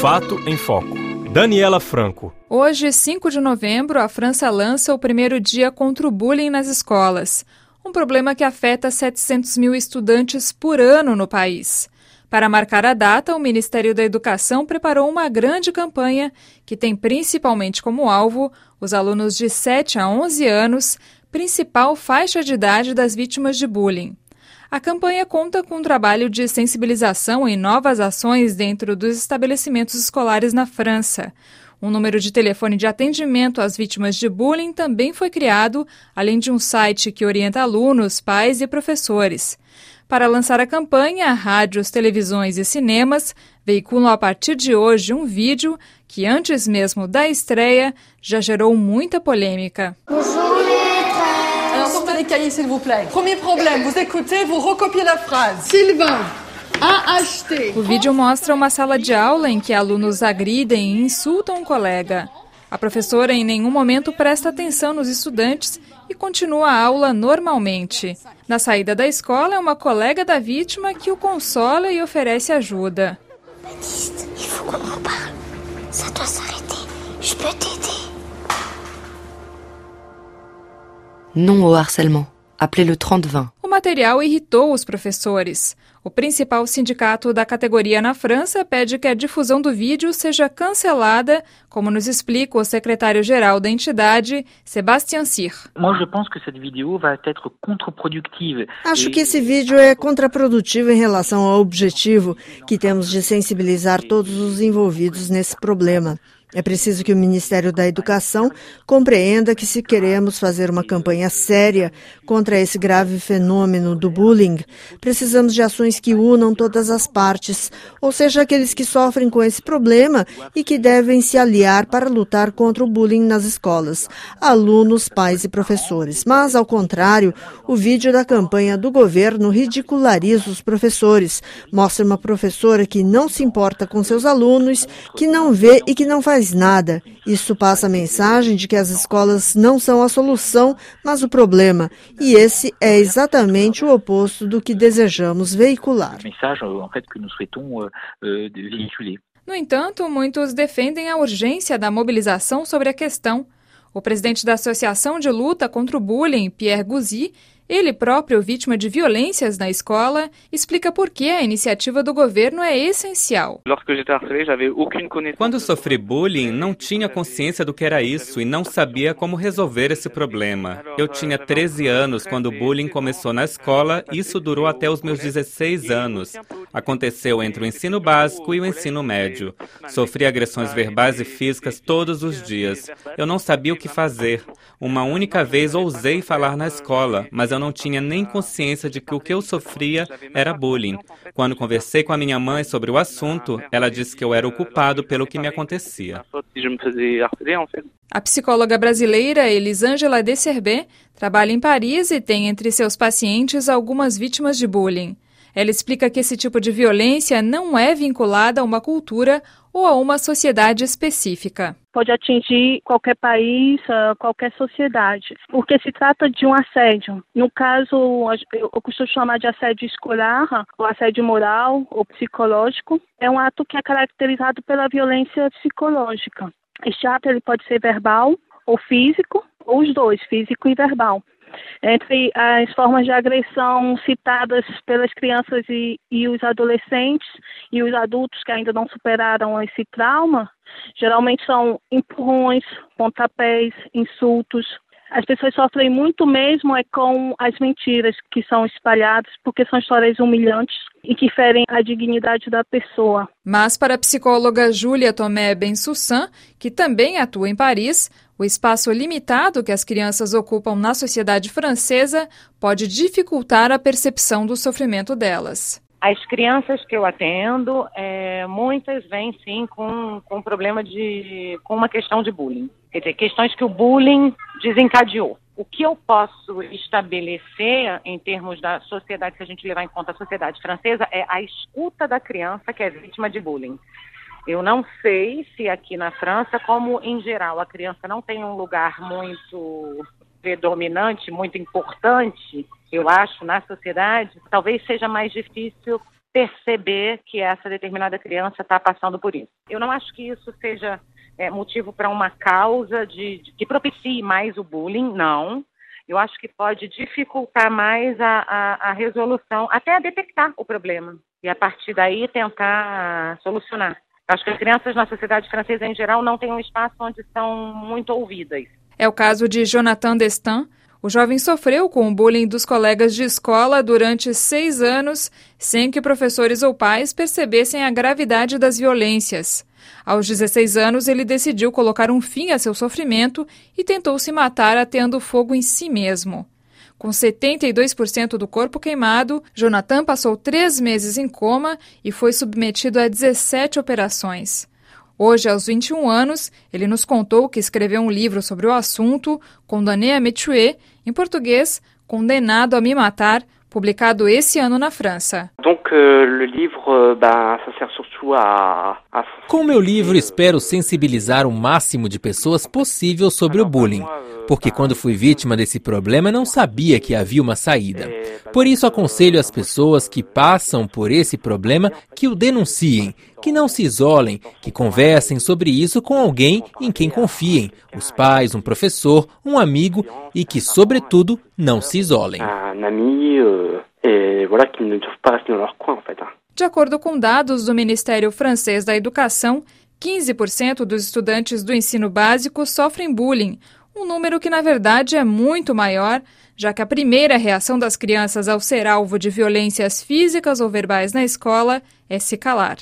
Fato em Foco. Daniela Franco. Hoje, 5 de novembro, a França lança o primeiro dia contra o bullying nas escolas. Um problema que afeta 700 mil estudantes por ano no país. Para marcar a data, o Ministério da Educação preparou uma grande campanha que tem principalmente como alvo os alunos de 7 a 11 anos, principal faixa de idade das vítimas de bullying. A campanha conta com um trabalho de sensibilização e novas ações dentro dos estabelecimentos escolares na França. Um número de telefone de atendimento às vítimas de bullying também foi criado, além de um site que orienta alunos, pais e professores. Para lançar a campanha, rádios, televisões e cinemas veiculam a partir de hoje um vídeo que, antes mesmo da estreia, já gerou muita polêmica. sortez les cahiers, s'il vous plaît. Premier problème, vous écoutez, vous recopiez la phrase. Sylvain. O vídeo mostra uma sala de aula em que alunos agridem e insultam um colega. A professora em nenhum momento presta atenção nos estudantes e continua a aula normalmente. Na saída da escola, é uma colega da vítima que o consola e oferece ajuda. Baptiste, il faut qu'on en parle. Ça doit s'arrêter. Je peux t'aider. Non au harcèlement. Appelez le 3020. O material irritou os professores. O principal sindicato da categoria na França pede que a difusão do vídeo seja cancelada, como nos explica o secretário-geral da entidade, Sebastian Sir. Acho que esse vídeo é contraprodutivo em relação ao objetivo que temos de sensibilizar todos os envolvidos nesse problema. É preciso que o Ministério da Educação compreenda que, se queremos fazer uma campanha séria contra esse grave fenômeno do bullying, precisamos de ações que unam todas as partes, ou seja, aqueles que sofrem com esse problema e que devem se aliar para lutar contra o bullying nas escolas, alunos, pais e professores. Mas, ao contrário, o vídeo da campanha do governo ridiculariza os professores, mostra uma professora que não se importa com seus alunos, que não vê e que não faz faz nada. Isso passa a mensagem de que as escolas não são a solução, mas o problema. E esse é exatamente o oposto do que desejamos veicular. No entanto, muitos defendem a urgência da mobilização sobre a questão. O presidente da Associação de Luta contra o Bullying, Pierre Gouzy, ele próprio vítima de violências na escola, explica por que a iniciativa do governo é essencial. Quando sofri bullying, não tinha consciência do que era isso e não sabia como resolver esse problema. Eu tinha 13 anos quando o bullying começou na escola e isso durou até os meus 16 anos. Aconteceu entre o ensino básico e o ensino médio. Sofri agressões verbais e físicas todos os dias. Eu não sabia o que fazer. Uma única vez ousei falar na escola, mas eu não tinha nem consciência de que o que eu sofria era bullying. Quando conversei com a minha mãe sobre o assunto, ela disse que eu era o culpado pelo que me acontecia. A psicóloga brasileira Elisângela Desserbé trabalha em Paris e tem entre seus pacientes algumas vítimas de bullying. Ela explica que esse tipo de violência não é vinculada a uma cultura ou a uma sociedade específica. Pode atingir qualquer país, ah, qualquer sociedade, porque se trata de um assédio. No caso, eu costumo chamar de assédio escolar, ou assédio moral ou psicológico. É um ato que é caracterizado pela violência psicológica. Este ato ele pode ser verbal ou físico, ou os dois, físico e verbal. Entre as formas de agressão citadas pelas crianças e, e os adolescentes e os adultos que ainda não superaram esse trauma, geralmente são empurrões, pontapés, insultos, as pessoas sofrem muito mesmo é com as mentiras que são espalhadas, porque são histórias humilhantes e que ferem a dignidade da pessoa. Mas para a psicóloga Júlia Tomé Bensussan, que também atua em Paris, o espaço limitado que as crianças ocupam na sociedade francesa pode dificultar a percepção do sofrimento delas. As crianças que eu atendo, é, muitas vêm sim com, com problema de. com uma questão de bullying. Quer dizer, questões que o bullying desencadeou. O que eu posso estabelecer em termos da sociedade, se a gente levar em conta a sociedade francesa, é a escuta da criança que é vítima de bullying. Eu não sei se aqui na França, como em geral a criança não tem um lugar muito predominante, muito importante, eu acho, na sociedade, talvez seja mais difícil perceber que essa determinada criança está passando por isso. Eu não acho que isso seja é, motivo para uma causa de, de, que propicie mais o bullying, não. Eu acho que pode dificultar mais a, a, a resolução, até a detectar o problema e a partir daí tentar solucionar. Acho que as crianças na sociedade francesa em geral não têm um espaço onde são muito ouvidas. É o caso de Jonathan Destin, o jovem sofreu com o bullying dos colegas de escola durante seis anos, sem que professores ou pais percebessem a gravidade das violências. Aos 16 anos, ele decidiu colocar um fim a seu sofrimento e tentou se matar atendo fogo em si mesmo. Com 72% do corpo queimado, Jonathan passou três meses em coma e foi submetido a 17 operações. Hoje, aos 21 anos, ele nos contou que escreveu um livro sobre o assunto, Condamné à me tuer, em português, Condenado a me matar, publicado esse ano na França. Euh, Com meu livro, espero sensibilizar o máximo de pessoas possível sobre o bullying, porque quando fui vítima desse problema não sabia que havia uma saída. Por isso aconselho as pessoas que passam por esse problema que o denunciem, que não se isolem, que conversem sobre isso com alguém em quem confiem, os pais, um professor, um amigo e que, sobretudo, não se isolem. De acordo com dados do Ministério Francês da Educação, 15% dos estudantes do ensino básico sofrem bullying, um número que na verdade é muito maior, já que a primeira reação das crianças ao ser alvo de violências físicas ou verbais na escola é se calar.